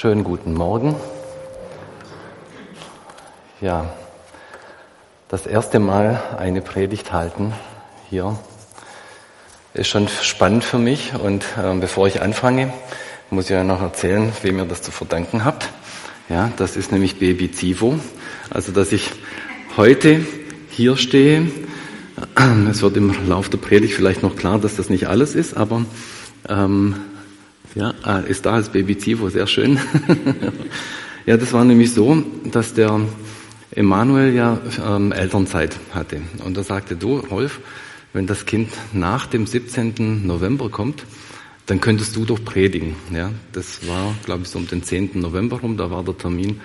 Schönen guten Morgen. Ja, das erste Mal eine Predigt halten hier ist schon spannend für mich. Und äh, bevor ich anfange, muss ich ja noch erzählen, wem ihr das zu verdanken habt. Ja, das ist nämlich Baby Zivo. Also, dass ich heute hier stehe. Es wird im Laufe der Predigt vielleicht noch klar, dass das nicht alles ist, aber ähm, ja, ah, ist da als Baby Zivo, sehr schön. ja, das war nämlich so, dass der Emanuel ja ähm, Elternzeit hatte. Und da sagte du, Rolf, wenn das Kind nach dem 17. November kommt, dann könntest du doch predigen. Ja, das war, glaube ich, so um den 10. November rum, da war der Termin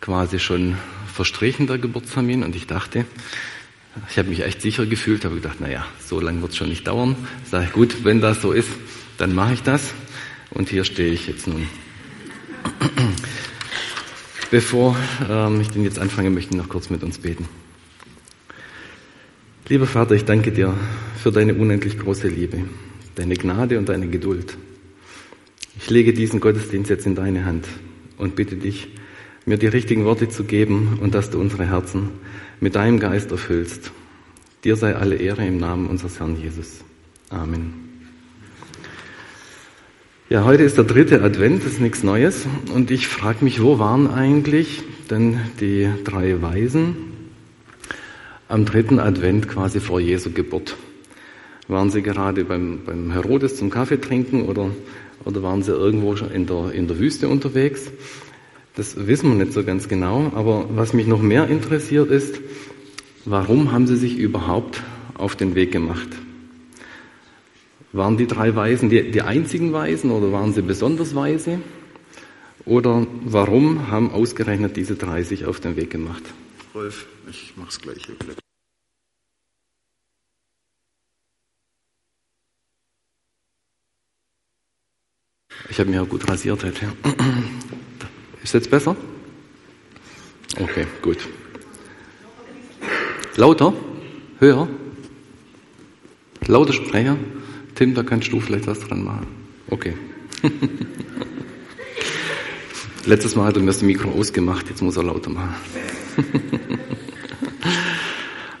quasi schon verstrichen, der Geburtstermin. Und ich dachte, ich habe mich echt sicher gefühlt, habe gedacht, naja, so lange wird es schon nicht dauern. Sage ich, gut, wenn das so ist, dann mache ich das. Und hier stehe ich jetzt nun. Bevor ähm, ich den jetzt anfange, möchte ich noch kurz mit uns beten. Lieber Vater, ich danke dir für deine unendlich große Liebe, deine Gnade und deine Geduld. Ich lege diesen Gottesdienst jetzt in deine Hand und bitte dich, mir die richtigen Worte zu geben und dass du unsere Herzen mit deinem Geist erfüllst. Dir sei alle Ehre im Namen unseres Herrn Jesus. Amen. Ja, heute ist der dritte Advent, das ist nichts Neues. Und ich frage mich, wo waren eigentlich denn die drei Weisen am dritten Advent quasi vor Jesu Geburt? Waren sie gerade beim, beim Herodes zum Kaffee trinken oder, oder waren sie irgendwo schon in der, in der Wüste unterwegs? Das wissen wir nicht so ganz genau. Aber was mich noch mehr interessiert ist, warum haben sie sich überhaupt auf den Weg gemacht? Waren die drei Weisen die, die einzigen Weisen oder waren sie besonders weise? Oder warum haben ausgerechnet diese drei sich auf den Weg gemacht? Rolf, ich mach's gleich. Ich habe mich auch gut rasiert heute. Ist jetzt besser? Okay, gut. Lauter? Höher? Lauter Sprecher? Tim, da kannst du vielleicht was dran machen. Okay. Letztes Mal hat er mir das Mikro ausgemacht, jetzt muss er lauter machen.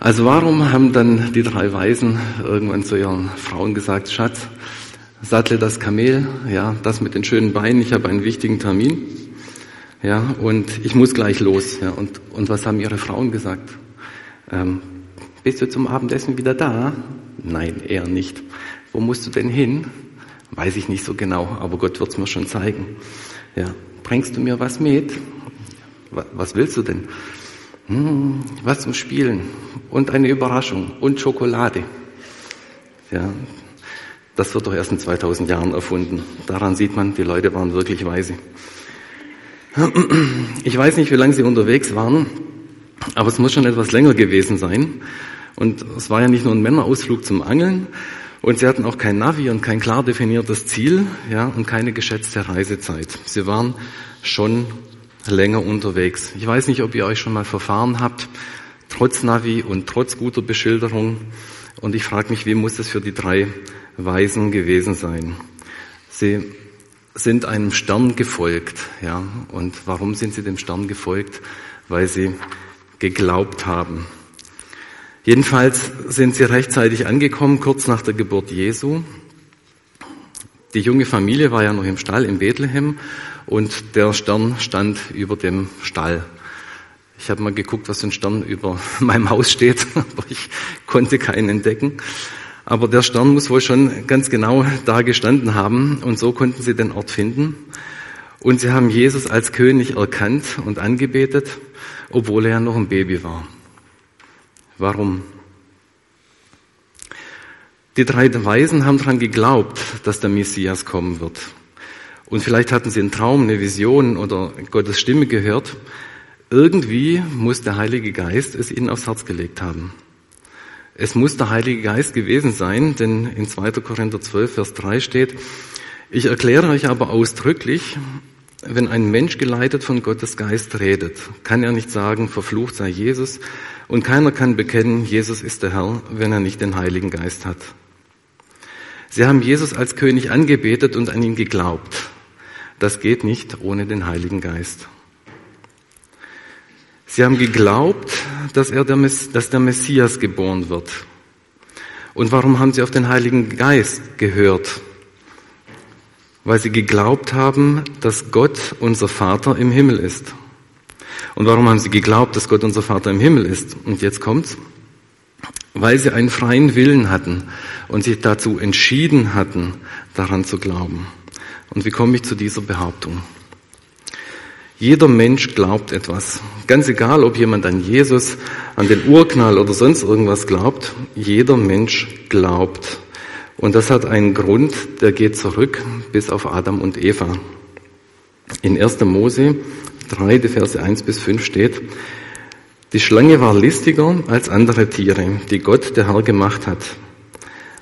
also warum haben dann die drei Weisen irgendwann zu ihren Frauen gesagt, Schatz, sattle das Kamel, ja, das mit den schönen Beinen, ich habe einen wichtigen Termin, ja, und ich muss gleich los, ja, und, und was haben ihre Frauen gesagt? Ähm, bist du zum Abendessen wieder da? Nein, eher nicht. Wo musst du denn hin? Weiß ich nicht so genau, aber Gott wird's mir schon zeigen. Ja, bringst du mir was mit? Was willst du denn? Hm, was zum Spielen und eine Überraschung und Schokolade. Ja, das wird doch erst in 2000 Jahren erfunden. Daran sieht man, die Leute waren wirklich weise. Ich weiß nicht, wie lange sie unterwegs waren, aber es muss schon etwas länger gewesen sein. Und es war ja nicht nur ein Männerausflug zum Angeln, und sie hatten auch kein Navi und kein klar definiertes Ziel, ja, und keine geschätzte Reisezeit. Sie waren schon länger unterwegs. Ich weiß nicht, ob ihr euch schon mal verfahren habt, trotz Navi und trotz guter Beschilderung. Und ich frage mich, wie muss es für die drei Weisen gewesen sein? Sie sind einem Stern gefolgt, ja. Und warum sind sie dem Stern gefolgt? Weil sie geglaubt haben. Jedenfalls sind sie rechtzeitig angekommen, kurz nach der Geburt Jesu. Die junge Familie war ja noch im Stall in Bethlehem und der Stern stand über dem Stall. Ich habe mal geguckt, was für ein Stern über meinem Haus steht, aber ich konnte keinen entdecken. Aber der Stern muss wohl schon ganz genau da gestanden haben und so konnten sie den Ort finden. Und sie haben Jesus als König erkannt und angebetet, obwohl er ja noch ein Baby war. Warum? Die drei Weisen haben daran geglaubt, dass der Messias kommen wird. Und vielleicht hatten sie einen Traum, eine Vision oder Gottes Stimme gehört. Irgendwie muss der Heilige Geist es ihnen aufs Herz gelegt haben. Es muss der Heilige Geist gewesen sein, denn in 2. Korinther 12, Vers 3 steht, ich erkläre euch aber ausdrücklich, wenn ein Mensch geleitet von Gottes Geist redet, kann er nicht sagen, verflucht sei Jesus, und keiner kann bekennen, Jesus ist der Herr, wenn er nicht den Heiligen Geist hat. Sie haben Jesus als König angebetet und an ihn geglaubt. das geht nicht ohne den Heiligen Geist. Sie haben geglaubt, dass, er der, dass der Messias geboren wird. Und warum haben sie auf den Heiligen Geist gehört? Weil sie geglaubt haben, dass Gott unser Vater im Himmel ist. Und warum haben sie geglaubt, dass Gott unser Vater im Himmel ist? Und jetzt kommt's. Weil sie einen freien Willen hatten und sich dazu entschieden hatten, daran zu glauben. Und wie komme ich zu dieser Behauptung? Jeder Mensch glaubt etwas. Ganz egal, ob jemand an Jesus, an den Urknall oder sonst irgendwas glaubt, jeder Mensch glaubt. Und das hat einen Grund, der geht zurück bis auf Adam und Eva. In 1. Mose 3, die Verse 1 bis 5 steht, die Schlange war listiger als andere Tiere, die Gott der Herr gemacht hat.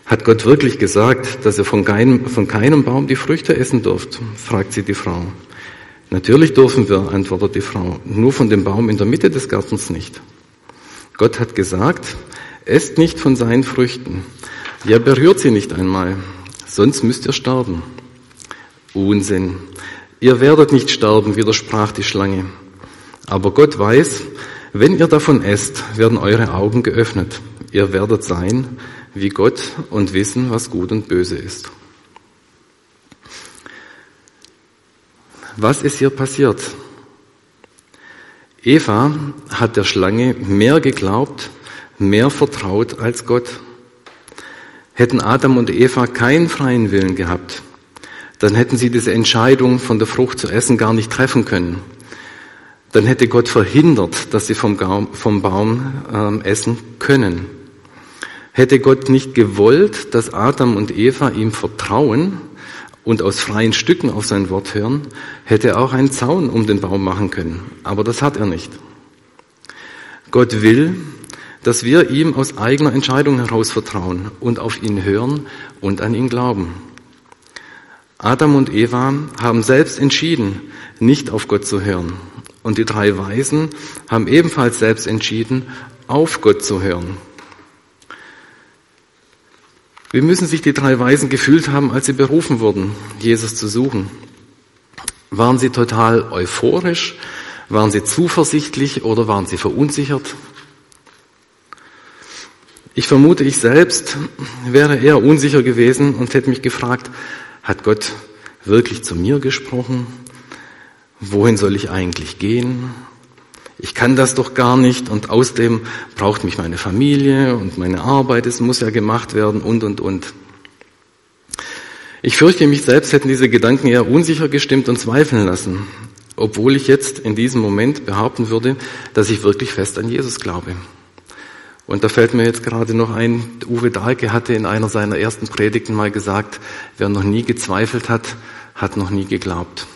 Hat Gott wirklich gesagt, dass ihr von keinem, von keinem Baum die Früchte essen dürft? fragt sie die Frau. Natürlich dürfen wir, antwortet die Frau, nur von dem Baum in der Mitte des Gartens nicht. Gott hat gesagt, esst nicht von seinen Früchten. Ja, berührt sie nicht einmal, sonst müsst ihr sterben. Unsinn. Ihr werdet nicht sterben, widersprach die Schlange. Aber Gott weiß, wenn ihr davon esst, werden eure Augen geöffnet. Ihr werdet sein wie Gott und wissen, was gut und böse ist. Was ist hier passiert? Eva hat der Schlange mehr geglaubt, mehr vertraut als Gott. Hätten Adam und Eva keinen freien Willen gehabt, dann hätten sie diese Entscheidung von der Frucht zu essen gar nicht treffen können. Dann hätte Gott verhindert, dass sie vom, Baum, vom Baum äh, essen können. Hätte Gott nicht gewollt, dass Adam und Eva ihm vertrauen, und aus freien Stücken auf sein Wort hören, hätte er auch einen Zaun um den Baum machen können. Aber das hat er nicht. Gott will, dass wir ihm aus eigener Entscheidung heraus vertrauen und auf ihn hören und an ihn glauben. Adam und Eva haben selbst entschieden, nicht auf Gott zu hören. Und die drei Weisen haben ebenfalls selbst entschieden, auf Gott zu hören. Wie müssen sich die drei Weisen gefühlt haben, als sie berufen wurden, Jesus zu suchen? Waren sie total euphorisch? Waren sie zuversichtlich oder waren sie verunsichert? Ich vermute, ich selbst wäre eher unsicher gewesen und hätte mich gefragt, hat Gott wirklich zu mir gesprochen? Wohin soll ich eigentlich gehen? ich kann das doch gar nicht und außerdem braucht mich meine Familie und meine Arbeit, es muss ja gemacht werden und, und, und. Ich fürchte, mich selbst hätten diese Gedanken eher unsicher gestimmt und zweifeln lassen, obwohl ich jetzt in diesem Moment behaupten würde, dass ich wirklich fest an Jesus glaube. Und da fällt mir jetzt gerade noch ein, Uwe Dahlke hatte in einer seiner ersten Predigten mal gesagt, wer noch nie gezweifelt hat, hat noch nie geglaubt.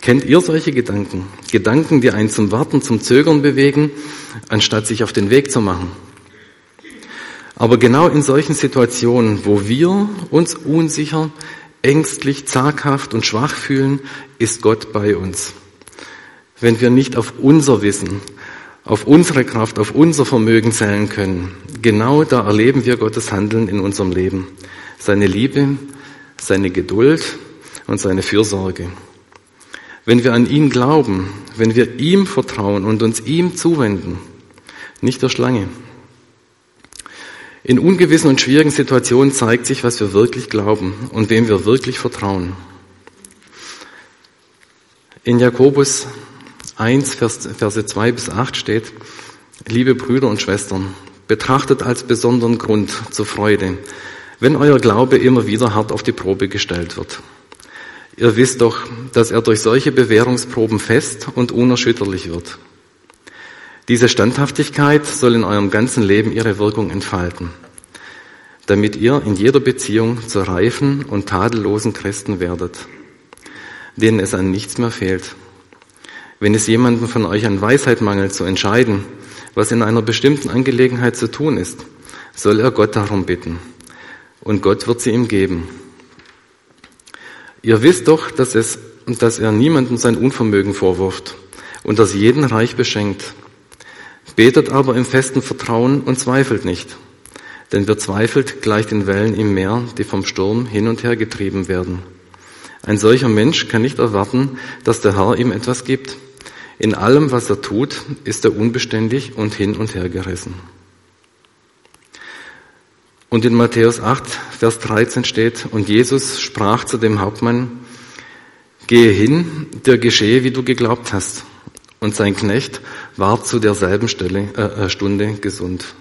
Kennt ihr solche Gedanken? Gedanken, die einen zum Warten, zum Zögern bewegen, anstatt sich auf den Weg zu machen. Aber genau in solchen Situationen, wo wir uns unsicher, ängstlich, zaghaft und schwach fühlen, ist Gott bei uns. Wenn wir nicht auf unser Wissen, auf unsere Kraft, auf unser Vermögen zählen können, genau da erleben wir Gottes Handeln in unserem Leben. Seine Liebe, seine Geduld und seine Fürsorge. Wenn wir an ihn glauben, wenn wir ihm vertrauen und uns ihm zuwenden, nicht der Schlange. In ungewissen und schwierigen Situationen zeigt sich, was wir wirklich glauben und wem wir wirklich vertrauen. In Jakobus 1, Verse 2 bis 8 steht, liebe Brüder und Schwestern, betrachtet als besonderen Grund zur Freude, wenn euer Glaube immer wieder hart auf die Probe gestellt wird Ihr wisst doch, dass er durch solche Bewährungsproben fest und unerschütterlich wird. Diese Standhaftigkeit soll in eurem ganzen Leben ihre Wirkung entfalten, damit ihr in jeder Beziehung zu reifen und tadellosen Christen werdet, denen es an nichts mehr fehlt. Wenn es jemandem von euch an Weisheit mangelt zu entscheiden, was in einer bestimmten Angelegenheit zu tun ist, soll er Gott darum bitten. Und Gott wird sie ihm geben. Ihr wisst doch, dass, es, dass er niemandem sein Unvermögen vorwirft und dass jeden reich beschenkt. Betet aber im festen Vertrauen und zweifelt nicht. Denn wer zweifelt, gleicht den Wellen im Meer, die vom Sturm hin und her getrieben werden. Ein solcher Mensch kann nicht erwarten, dass der Herr ihm etwas gibt. In allem, was er tut, ist er unbeständig und hin und her gerissen. Und in Matthäus 8, Vers 13 steht, und Jesus sprach zu dem Hauptmann, gehe hin, dir geschehe, wie du geglaubt hast. Und sein Knecht war zu derselben Stelle, äh, äh Stunde gesund.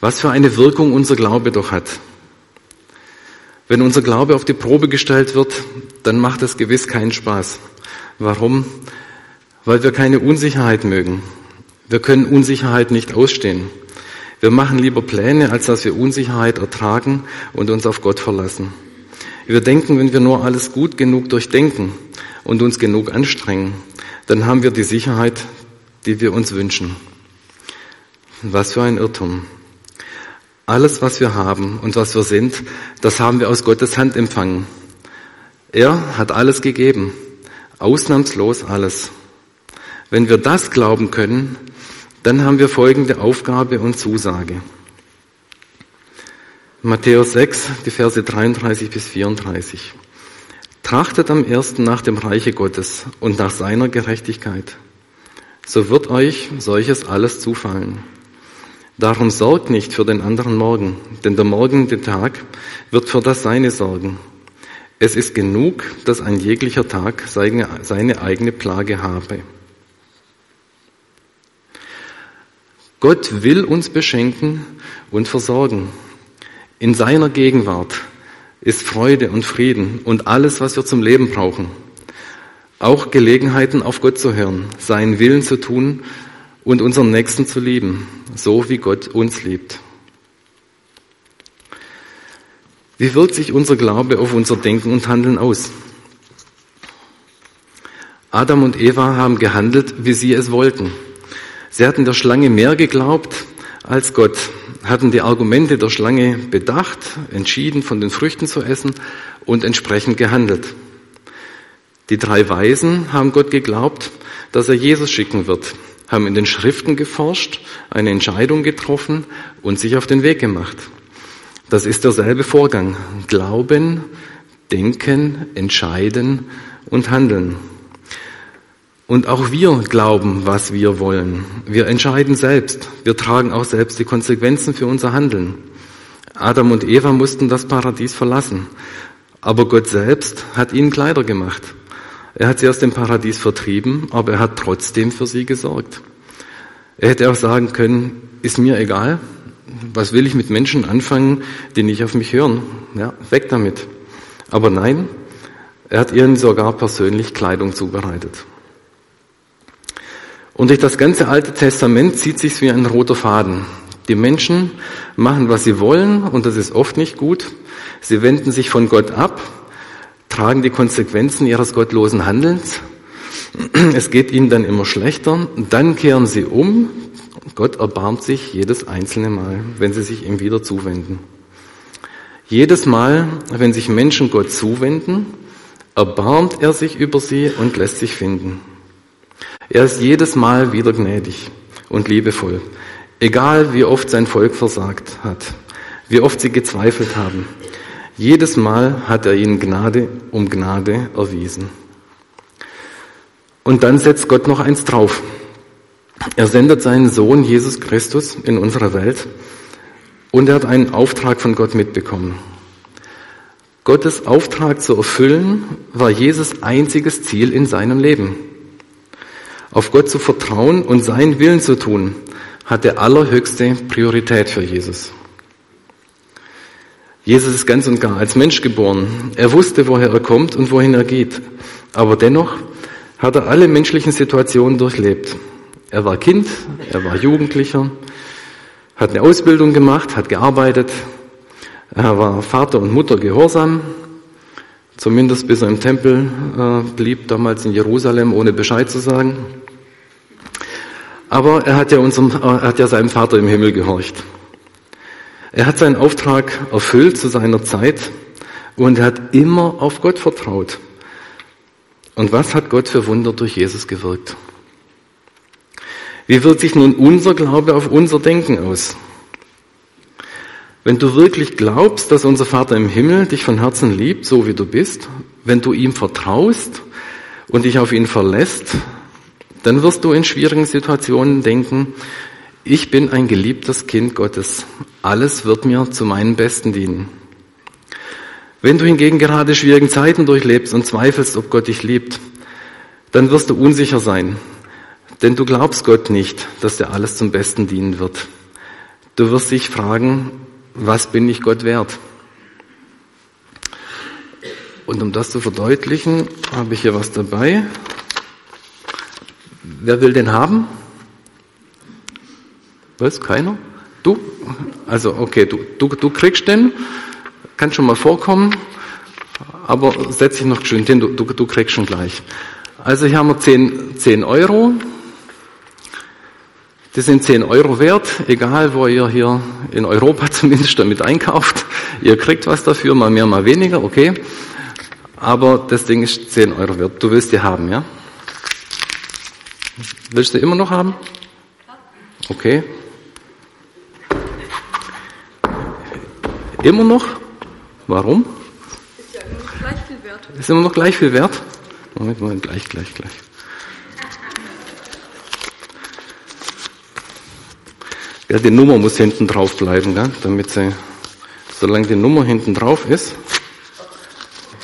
Was für eine Wirkung unser Glaube doch hat. Wenn unser Glaube auf die Probe gestellt wird, dann macht es gewiss keinen Spaß. Warum? Weil wir keine Unsicherheit mögen. Wir können Unsicherheit nicht ausstehen. Wir machen lieber Pläne, als dass wir Unsicherheit ertragen und uns auf Gott verlassen. Wir denken, wenn wir nur alles gut genug durchdenken und uns genug anstrengen, dann haben wir die Sicherheit, die wir uns wünschen. Was für ein Irrtum. Alles, was wir haben und was wir sind, das haben wir aus Gottes Hand empfangen. Er hat alles gegeben, ausnahmslos alles. Wenn wir das glauben können, dann haben wir folgende Aufgabe und Zusage. Matthäus 6, die Verse 33 bis 34. Trachtet am ersten nach dem Reiche Gottes und nach seiner Gerechtigkeit. So wird euch solches alles zufallen. Darum sorgt nicht für den anderen Morgen, denn der morgende Tag wird für das Seine sorgen. Es ist genug, dass ein jeglicher Tag seine, seine eigene Plage habe. Gott will uns beschenken und versorgen. In seiner Gegenwart ist Freude und Frieden und alles, was wir zum Leben brauchen. Auch Gelegenheiten auf Gott zu hören, seinen Willen zu tun und unseren Nächsten zu lieben, so wie Gott uns liebt. Wie wirkt sich unser Glaube auf unser Denken und Handeln aus? Adam und Eva haben gehandelt, wie sie es wollten. Sie hatten der Schlange mehr geglaubt als Gott, hatten die Argumente der Schlange bedacht, entschieden, von den Früchten zu essen und entsprechend gehandelt. Die drei Weisen haben Gott geglaubt, dass er Jesus schicken wird, haben in den Schriften geforscht, eine Entscheidung getroffen und sich auf den Weg gemacht. Das ist derselbe Vorgang. Glauben, denken, entscheiden und handeln. Und auch wir glauben, was wir wollen. Wir entscheiden selbst. Wir tragen auch selbst die Konsequenzen für unser Handeln. Adam und Eva mussten das Paradies verlassen. Aber Gott selbst hat ihnen Kleider gemacht. Er hat sie aus dem Paradies vertrieben, aber er hat trotzdem für sie gesorgt. Er hätte auch sagen können, ist mir egal, was will ich mit Menschen anfangen, die nicht auf mich hören? Ja, weg damit. Aber nein, er hat ihnen sogar persönlich Kleidung zubereitet. Und durch das ganze Alte Testament zieht sich wie ein roter Faden. Die Menschen machen, was sie wollen, und das ist oft nicht gut. Sie wenden sich von Gott ab tragen die Konsequenzen ihres gottlosen Handelns. Es geht ihnen dann immer schlechter. Dann kehren sie um. Gott erbarmt sich jedes einzelne Mal, wenn sie sich ihm wieder zuwenden. Jedes Mal, wenn sich Menschen Gott zuwenden, erbarmt er sich über sie und lässt sich finden. Er ist jedes Mal wieder gnädig und liebevoll, egal wie oft sein Volk versagt hat, wie oft sie gezweifelt haben, jedes Mal hat er ihnen Gnade um Gnade erwiesen. Und dann setzt Gott noch eins drauf. Er sendet seinen Sohn Jesus Christus in unsere Welt und er hat einen Auftrag von Gott mitbekommen. Gottes Auftrag zu erfüllen war Jesus einziges Ziel in seinem Leben. Auf Gott zu vertrauen und seinen Willen zu tun, hatte allerhöchste Priorität für Jesus. Jesus ist ganz und gar als Mensch geboren. Er wusste, woher er kommt und wohin er geht. Aber dennoch hat er alle menschlichen Situationen durchlebt. Er war Kind, er war Jugendlicher, hat eine Ausbildung gemacht, hat gearbeitet. Er war Vater und Mutter gehorsam, zumindest bis er im Tempel äh, blieb, damals in Jerusalem, ohne Bescheid zu sagen. Aber er hat ja, unserem, er hat ja seinem Vater im Himmel gehorcht. Er hat seinen Auftrag erfüllt zu seiner Zeit und er hat immer auf Gott vertraut. Und was hat Gott für Wunder durch Jesus gewirkt? Wie wirkt sich nun unser Glaube auf unser Denken aus? Wenn du wirklich glaubst, dass unser Vater im Himmel dich von Herzen liebt, so wie du bist, wenn du ihm vertraust und dich auf ihn verlässt, dann wirst du in schwierigen Situationen denken, ich bin ein geliebtes Kind Gottes. Alles wird mir zu meinem Besten dienen. Wenn du hingegen gerade schwierigen Zeiten durchlebst und zweifelst, ob Gott dich liebt, dann wirst du unsicher sein, denn du glaubst Gott nicht, dass dir alles zum Besten dienen wird. Du wirst dich fragen, was bin ich Gott wert? Und um das zu verdeutlichen, habe ich hier was dabei. Wer will den haben? Was? Keiner? Du? Also, okay, du, du, du kriegst den. Kann schon mal vorkommen. Aber setz dich noch schön hin, du, du, du kriegst schon gleich. Also hier haben wir 10, 10 Euro. Die sind 10 Euro wert, egal wo ihr hier in Europa zumindest damit einkauft. Ihr kriegt was dafür, mal mehr, mal weniger, okay. Aber das Ding ist 10 Euro wert. Du willst die haben, ja? Willst du immer noch haben? Okay. Immer noch? Warum? Ist ja immer noch gleich viel wert. Ist immer noch gleich viel wert? Moment mal, gleich, gleich, gleich. Ja, die Nummer muss hinten drauf bleiben, gell? damit sie, solange die Nummer hinten drauf ist.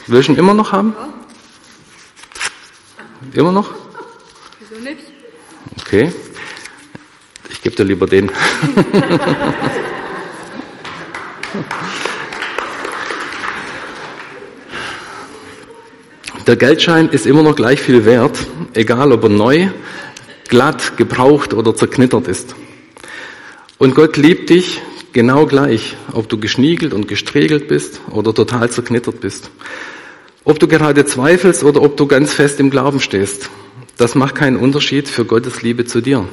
Willst du ihn immer noch haben? Immer noch? Wieso nicht? Okay. Ich gebe dir lieber den. Der Geldschein ist immer noch gleich viel wert, egal ob er neu, glatt, gebraucht oder zerknittert ist. Und Gott liebt dich genau gleich, ob du geschniegelt und gestriegelt bist oder total zerknittert bist. Ob du gerade zweifelst oder ob du ganz fest im Glauben stehst. Das macht keinen Unterschied für Gottes Liebe zu dir.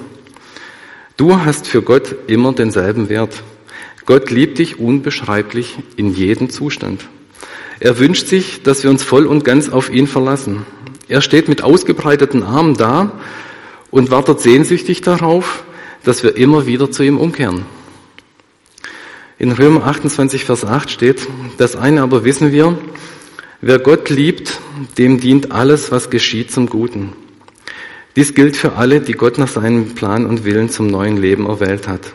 Du hast für Gott immer denselben Wert. Gott liebt dich unbeschreiblich in jedem Zustand. Er wünscht sich, dass wir uns voll und ganz auf ihn verlassen. Er steht mit ausgebreiteten Armen da und wartet sehnsüchtig darauf, dass wir immer wieder zu ihm umkehren. In Römer 28, Vers 8 steht, das eine aber wissen wir, wer Gott liebt, dem dient alles, was geschieht, zum Guten. Dies gilt für alle, die Gott nach seinem Plan und Willen zum neuen Leben erwählt hat.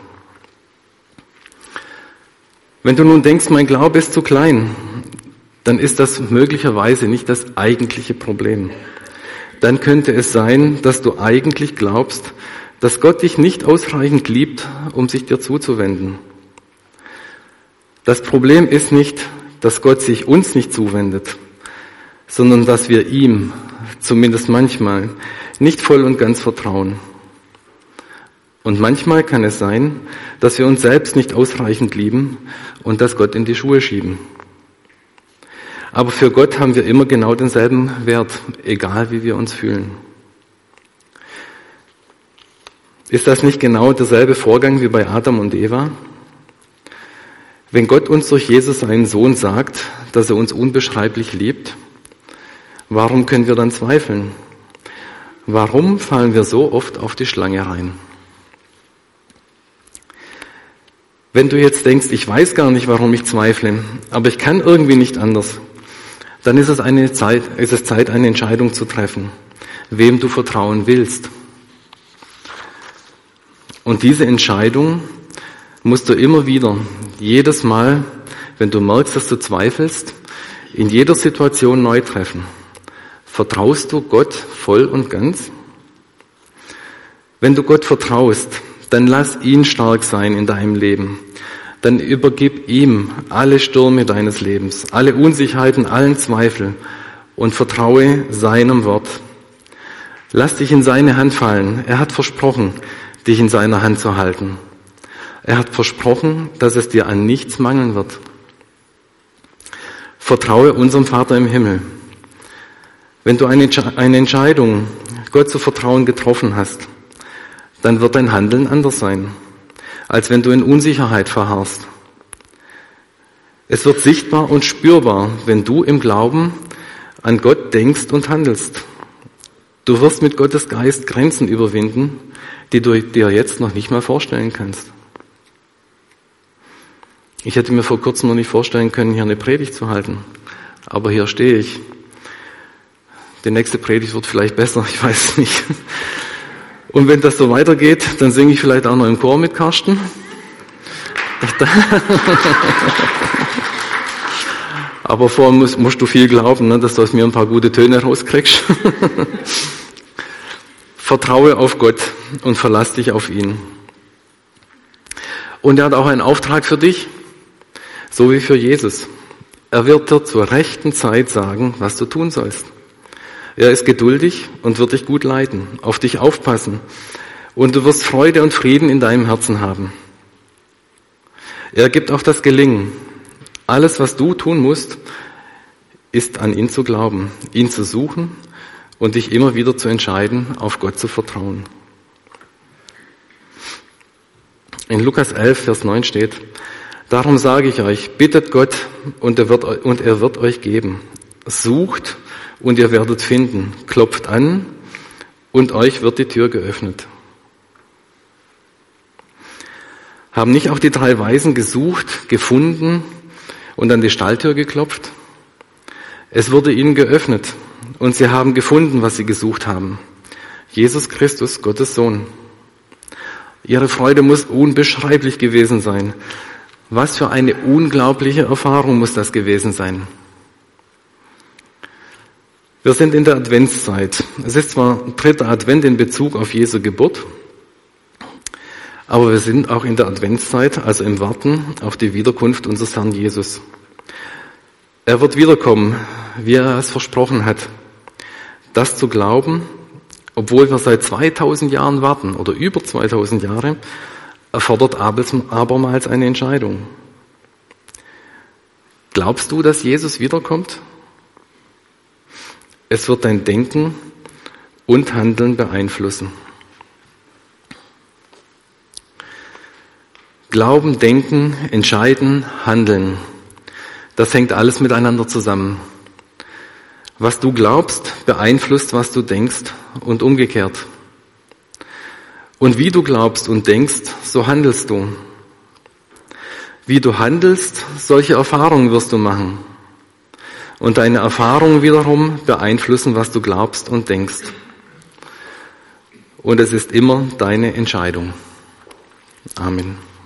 Wenn du nun denkst, mein Glaube ist zu klein, dann ist das möglicherweise nicht das eigentliche Problem. Dann könnte es sein, dass du eigentlich glaubst, dass Gott dich nicht ausreichend liebt, um sich dir zuzuwenden. Das Problem ist nicht, dass Gott sich uns nicht zuwendet, sondern dass wir ihm, zumindest manchmal, nicht voll und ganz vertrauen. Und manchmal kann es sein, dass wir uns selbst nicht ausreichend lieben und dass Gott in die Schuhe schieben. Aber für Gott haben wir immer genau denselben Wert, egal wie wir uns fühlen. Ist das nicht genau derselbe Vorgang wie bei Adam und Eva? Wenn Gott uns durch Jesus seinen Sohn sagt, dass er uns unbeschreiblich liebt, warum können wir dann zweifeln? Warum fallen wir so oft auf die Schlange rein? Wenn du jetzt denkst, ich weiß gar nicht, warum ich zweifle, aber ich kann irgendwie nicht anders, dann ist es, eine Zeit, ist es Zeit, eine Entscheidung zu treffen, wem du vertrauen willst. Und diese Entscheidung musst du immer wieder, jedes Mal, wenn du merkst, dass du zweifelst, in jeder Situation neu treffen. Vertraust du Gott voll und ganz? Wenn du Gott vertraust, dann lass ihn stark sein in deinem Leben dann übergib ihm alle Stürme deines Lebens, alle Unsicherheiten, allen Zweifel und vertraue seinem Wort. Lass dich in seine Hand fallen. Er hat versprochen, dich in seiner Hand zu halten. Er hat versprochen, dass es dir an nichts mangeln wird. Vertraue unserem Vater im Himmel. Wenn du eine, Entscheidung, Gott zu vertrauen, getroffen hast, dann wird dein Handeln anders sein als wenn du in Unsicherheit verharrst. Es wird sichtbar und spürbar, wenn du im Glauben an Gott denkst und handelst. Du wirst mit Gottes Geist Grenzen überwinden, die du dir jetzt noch nicht mal vorstellen kannst. Ich hätte mir vor kurzem noch nicht vorstellen können, hier eine Predigt zu halten. Aber hier stehe ich. Die nächste Predigt wird vielleicht besser, ich weiß nicht. Und wenn das so weitergeht, dann singe ich vielleicht auch noch im Chor mit Karsten. Aber vorher musst, musst, du viel glauben, ne, dass du aus mir ein paar gute Töne rauskriegst. Vertraue auf Gott und verlass dich auf ihn. Und er hat auch einen Auftrag für dich, so wie für Jesus. Er wird dir zur rechten Zeit sagen, was du tun sollst. Er ist geduldig und wird dich gut leiten, auf dich aufpassen. Und du wirst Freude und Frieden in deinem Herzen haben. Er gibt auch das Gelingen. Alles, was du tun musst, ist an ihn zu glauben, ihn zu suchen und dich immer wieder zu entscheiden, auf Gott zu vertrauen. In Lukas 11, Vers 9 steht, Darum sage ich euch, bittet Gott und er wird, und er wird euch geben. Sucht und ihr werdet finden. Klopft an und euch wird die Tür geöffnet. Haben nicht auch die drei Weisen gesucht, gefunden und an die Stalltür geklopft? Es wurde ihnen geöffnet und sie haben gefunden, was sie gesucht haben. Jesus Christus, Gottes Sohn. Ihre Freude muss unbeschreiblich gewesen sein. Was für eine unglaubliche Erfahrung muss das gewesen sein. Wir sind in der Adventszeit. Es ist zwar dritter Advent in Bezug auf Jesu Geburt, aber wir sind auch in der Adventszeit, also im Warten auf die Wiederkunft unseres Herrn Jesus. Er wird wiederkommen, wie er es versprochen hat. Das zu glauben, obwohl wir seit 2000 Jahren warten oder über 2000 Jahre, erfordert abermals eine Entscheidung. Glaubst du, dass Jesus wiederkommt? Es wird dein Denken und Handeln beeinflussen. Glauben, Denken, Entscheiden, Handeln. Das hängt alles miteinander zusammen. Was du glaubst, beeinflusst, was du denkst und umgekehrt. Und wie du glaubst und denkst, so handelst du. Wie du handelst, solche Erfahrungen wirst du machen. Und deine Erfahrungen wiederum beeinflussen, was du glaubst und denkst. Und es ist immer deine Entscheidung. Amen.